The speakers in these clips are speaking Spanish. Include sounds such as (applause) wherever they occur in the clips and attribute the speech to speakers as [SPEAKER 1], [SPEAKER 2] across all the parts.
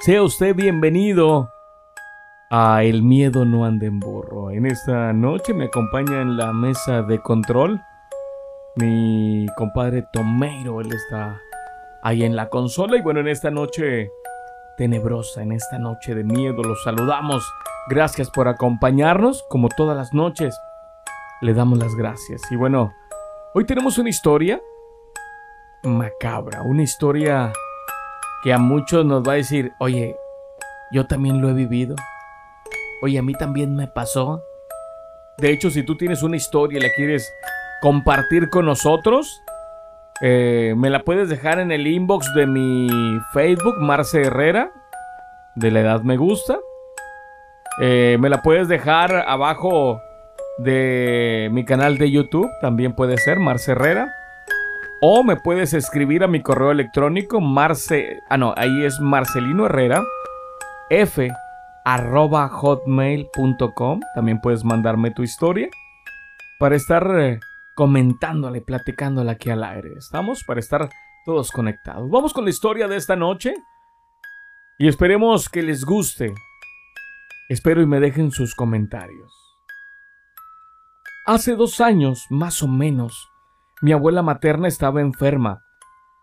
[SPEAKER 1] Sea usted bienvenido a El miedo no anda en burro. En esta noche me acompaña en la mesa de control mi compadre Tomeiro. Él está ahí en la consola y bueno, en esta noche tenebrosa, en esta noche de miedo, los saludamos. Gracias por acompañarnos, como todas las noches. Le damos las gracias. Y bueno, hoy tenemos una historia macabra, una historia que a muchos nos va a decir, oye, yo también lo he vivido. Oye, a mí también me pasó. De hecho, si tú tienes una historia y la quieres compartir con nosotros, eh, me la puedes dejar en el inbox de mi Facebook, Marce Herrera, de la edad me gusta. Eh, me la puedes dejar abajo de mi canal de YouTube, también puede ser, Marce Herrera. O me puedes escribir a mi correo electrónico, marce... Ah, no, ahí es Marcelino Herrera, f arroba hotmail.com. También puedes mandarme tu historia para estar eh, comentándole, platicándole aquí al aire. ¿Estamos? Para estar todos conectados. Vamos con la historia de esta noche y esperemos que les guste. Espero y me dejen sus comentarios. Hace dos años, más o menos, mi abuela materna estaba enferma.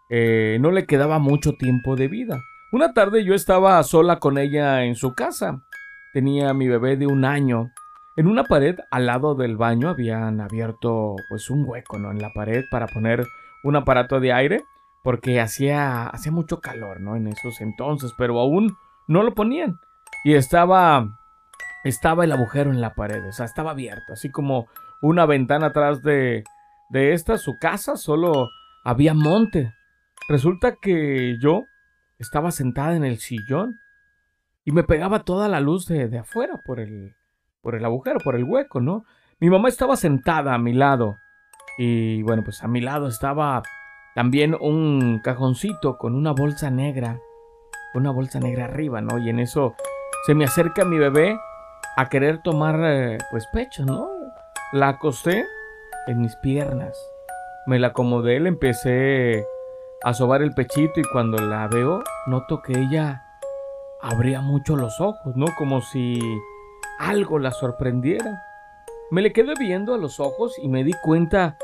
[SPEAKER 1] Eh, no le quedaba mucho tiempo de vida. Una tarde yo estaba sola con ella en su casa. Tenía mi bebé de un año. En una pared al lado del baño habían abierto pues un hueco ¿no? en la pared para poner un aparato de aire porque hacía, hacía mucho calor ¿no? en esos entonces, pero aún no lo ponían. Y estaba, estaba el agujero en la pared, o sea, estaba abierto, así como una ventana atrás de, de esta, su casa, solo había monte. Resulta que yo estaba sentada en el sillón y me pegaba toda la luz de, de, afuera por el, por el agujero, por el hueco, ¿no? Mi mamá estaba sentada a mi lado y bueno, pues a mi lado estaba también un cajoncito con una bolsa negra, una bolsa negra arriba, ¿no? Y en eso se me acerca mi bebé a querer tomar eh, pues pecho, ¿no? La acosté en mis piernas. Me la acomodé, le empecé a sobar el pechito y cuando la veo noto que ella abría mucho los ojos, ¿no? Como si algo la sorprendiera. Me le quedé viendo a los ojos y me di cuenta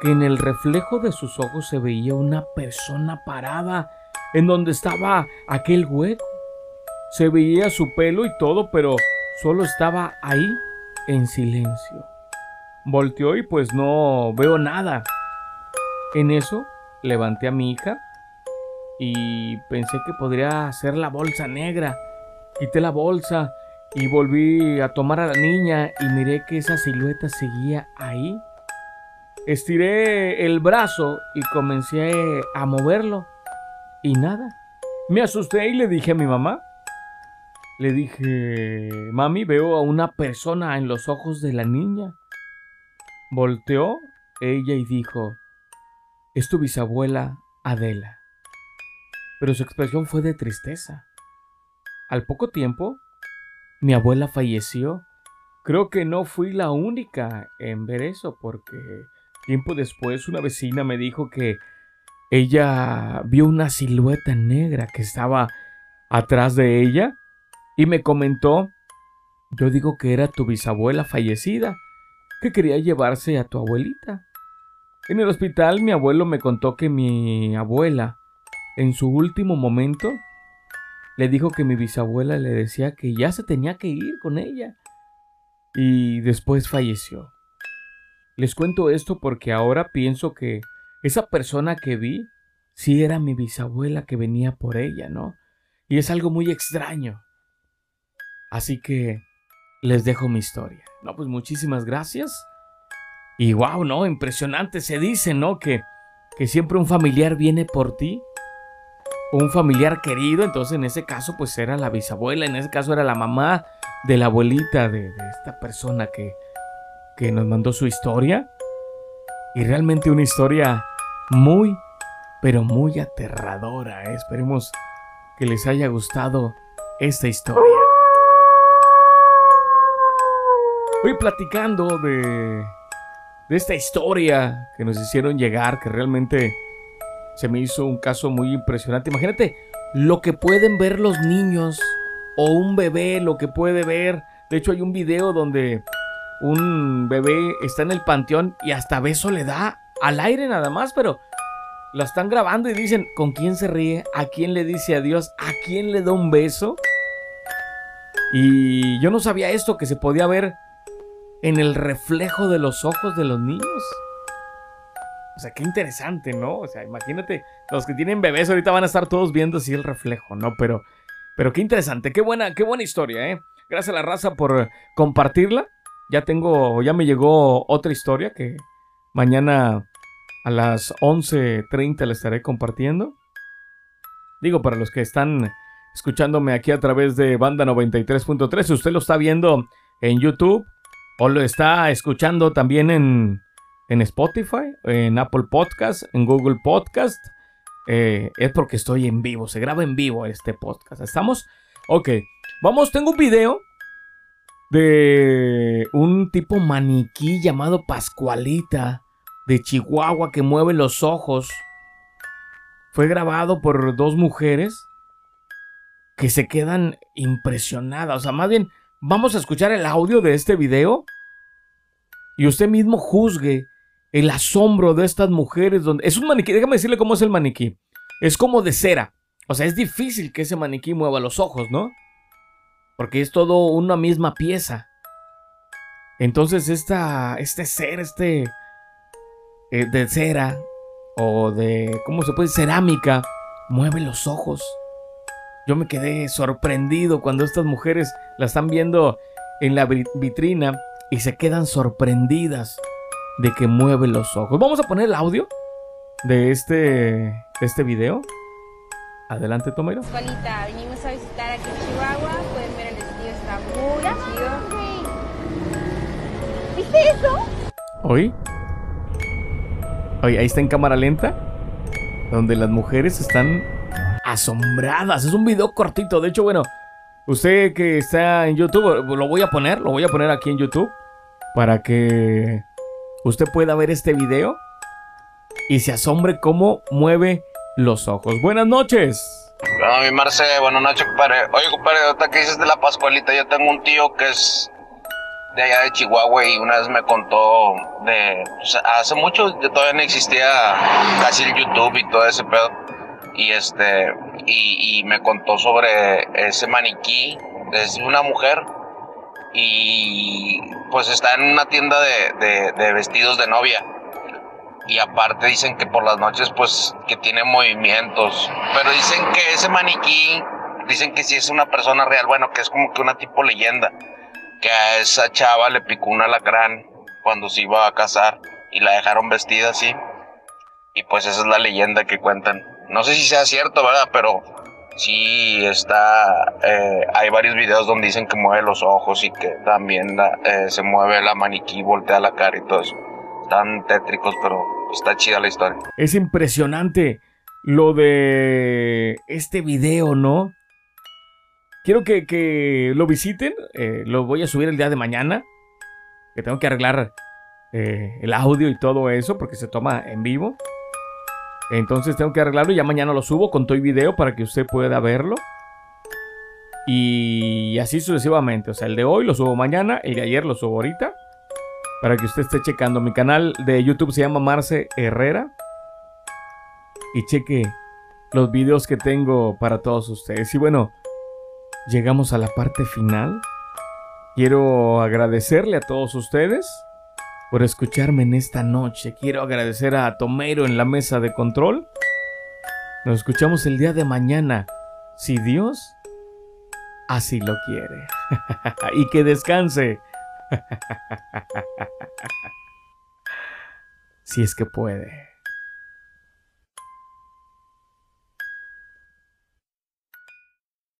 [SPEAKER 1] que en el reflejo de sus ojos se veía una persona parada en donde estaba aquel hueco. Se veía su pelo y todo, pero solo estaba ahí en silencio. Volteó y pues no veo nada. En eso levanté a mi hija y pensé que podría ser la bolsa negra. Quité la bolsa y volví a tomar a la niña y miré que esa silueta seguía ahí. Estiré el brazo y comencé a moverlo y nada. Me asusté y le dije a mi mamá. Le dije, mami, veo a una persona en los ojos de la niña. Volteó ella y dijo, es tu bisabuela Adela. Pero su expresión fue de tristeza. Al poco tiempo, mi abuela falleció. Creo que no fui la única en ver eso porque tiempo después una vecina me dijo que ella vio una silueta negra que estaba atrás de ella y me comentó, yo digo que era tu bisabuela fallecida que quería llevarse a tu abuelita. En el hospital mi abuelo me contó que mi abuela, en su último momento, le dijo que mi bisabuela le decía que ya se tenía que ir con ella. Y después falleció. Les cuento esto porque ahora pienso que esa persona que vi sí era mi bisabuela que venía por ella, ¿no? Y es algo muy extraño. Así que les dejo mi historia. No, pues muchísimas gracias. Y wow, ¿no? Impresionante. Se dice, ¿no? Que, que siempre un familiar viene por ti. Un familiar querido. Entonces, en ese caso, pues era la bisabuela. En ese caso, era la mamá de la abuelita de, de esta persona que, que nos mandó su historia. Y realmente una historia muy, pero muy aterradora. ¿eh? Esperemos que les haya gustado esta historia. Voy platicando de, de esta historia que nos hicieron llegar, que realmente se me hizo un caso muy impresionante. Imagínate lo que pueden ver los niños o un bebé, lo que puede ver. De hecho, hay un video donde un bebé está en el panteón y hasta beso le da al aire nada más, pero la están grabando y dicen con quién se ríe, a quién le dice adiós, a quién le da un beso. Y yo no sabía esto que se podía ver en el reflejo de los ojos de los niños. O sea, qué interesante, ¿no? O sea, imagínate, los que tienen bebés ahorita van a estar todos viendo así el reflejo, ¿no? Pero, pero qué interesante, qué buena, qué buena historia, ¿eh? Gracias a la raza por compartirla. Ya tengo, ya me llegó otra historia que mañana a las 11.30 la estaré compartiendo. Digo, para los que están escuchándome aquí a través de Banda 93.3, si usted lo está viendo en YouTube o lo está escuchando también en, en Spotify, en Apple Podcast, en Google Podcast, eh, es porque estoy en vivo, se graba en vivo este podcast. ¿Estamos? Ok, vamos, tengo un video de un tipo maniquí llamado Pascualita de Chihuahua que mueve los ojos. Fue grabado por dos mujeres que se quedan impresionadas. O sea, más bien, vamos a escuchar el audio de este video y usted mismo juzgue el asombro de estas mujeres. Donde... Es un maniquí, déjame decirle cómo es el maniquí. Es como de cera. O sea, es difícil que ese maniquí mueva los ojos, ¿no? Porque es todo una misma pieza. Entonces, esta, este ser, este eh, de cera o de, ¿cómo se puede? Cerámica, mueve los ojos. Yo me quedé sorprendido cuando estas mujeres la están viendo en la vitrina y se quedan sorprendidas de que mueve los ojos. Vamos a poner el audio de este, de este video. Adelante, Tomero.
[SPEAKER 2] venimos a visitar aquí en Chihuahua. Pueden ver el vestido, está muy chido. ¿Viste eso?
[SPEAKER 1] ¿Hoy? Oye, ahí está en cámara lenta. Donde las mujeres están asombradas. Es un video cortito. De hecho, bueno, usted que está en YouTube, lo voy a poner, lo voy a poner aquí en YouTube. Para que usted pueda ver este video y se asombre cómo mueve los ojos. Buenas noches.
[SPEAKER 3] Hola, mi Marce, buenas noches, compadre. Oye, compadre, ahorita que dices de la Pascualita, yo tengo un tío que es de allá de Chihuahua y una vez me contó de, hace mucho todavía no existía casi el YouTube y todo ese pedo. Y este, y, me contó sobre ese maniquí, es una mujer y pues está en una tienda de, de vestidos de novia. Y aparte dicen que por las noches pues que tiene movimientos, pero dicen que ese maniquí, dicen que si es una persona real, bueno, que es como que una tipo leyenda, que a esa chava le picó un alacrán cuando se iba a casar y la dejaron vestida así, y pues esa es la leyenda que cuentan. No sé si sea cierto, ¿verdad? Pero sí está, eh, hay varios videos donde dicen que mueve los ojos y que también eh, se mueve la maniquí, voltea la cara y todo eso. Están tétricos, pero Está chida la historia.
[SPEAKER 1] Es impresionante lo de este video, ¿no? Quiero que, lo visiten. Eh, lo voy a subir el día de mañana. Que tengo que arreglar el audio y todo eso porque se toma en vivo. Entonces tengo que arreglarlo y ya mañana lo subo con todo el video para que usted pueda verlo. Y así sucesivamente. O sea, el de hoy lo subo mañana, el de ayer lo subo ahorita para que usted esté checando. Mi canal de YouTube se llama Marce Herrera. Y cheque los videos que tengo para todos ustedes. Y bueno, llegamos a la parte final. Quiero agradecerle a todos ustedes por escucharme en esta noche. Quiero agradecer a Tomero en la mesa de control. Nos escuchamos el día de mañana, si Dios así lo quiere. (laughs) y que descanse (laughs) si es que puede.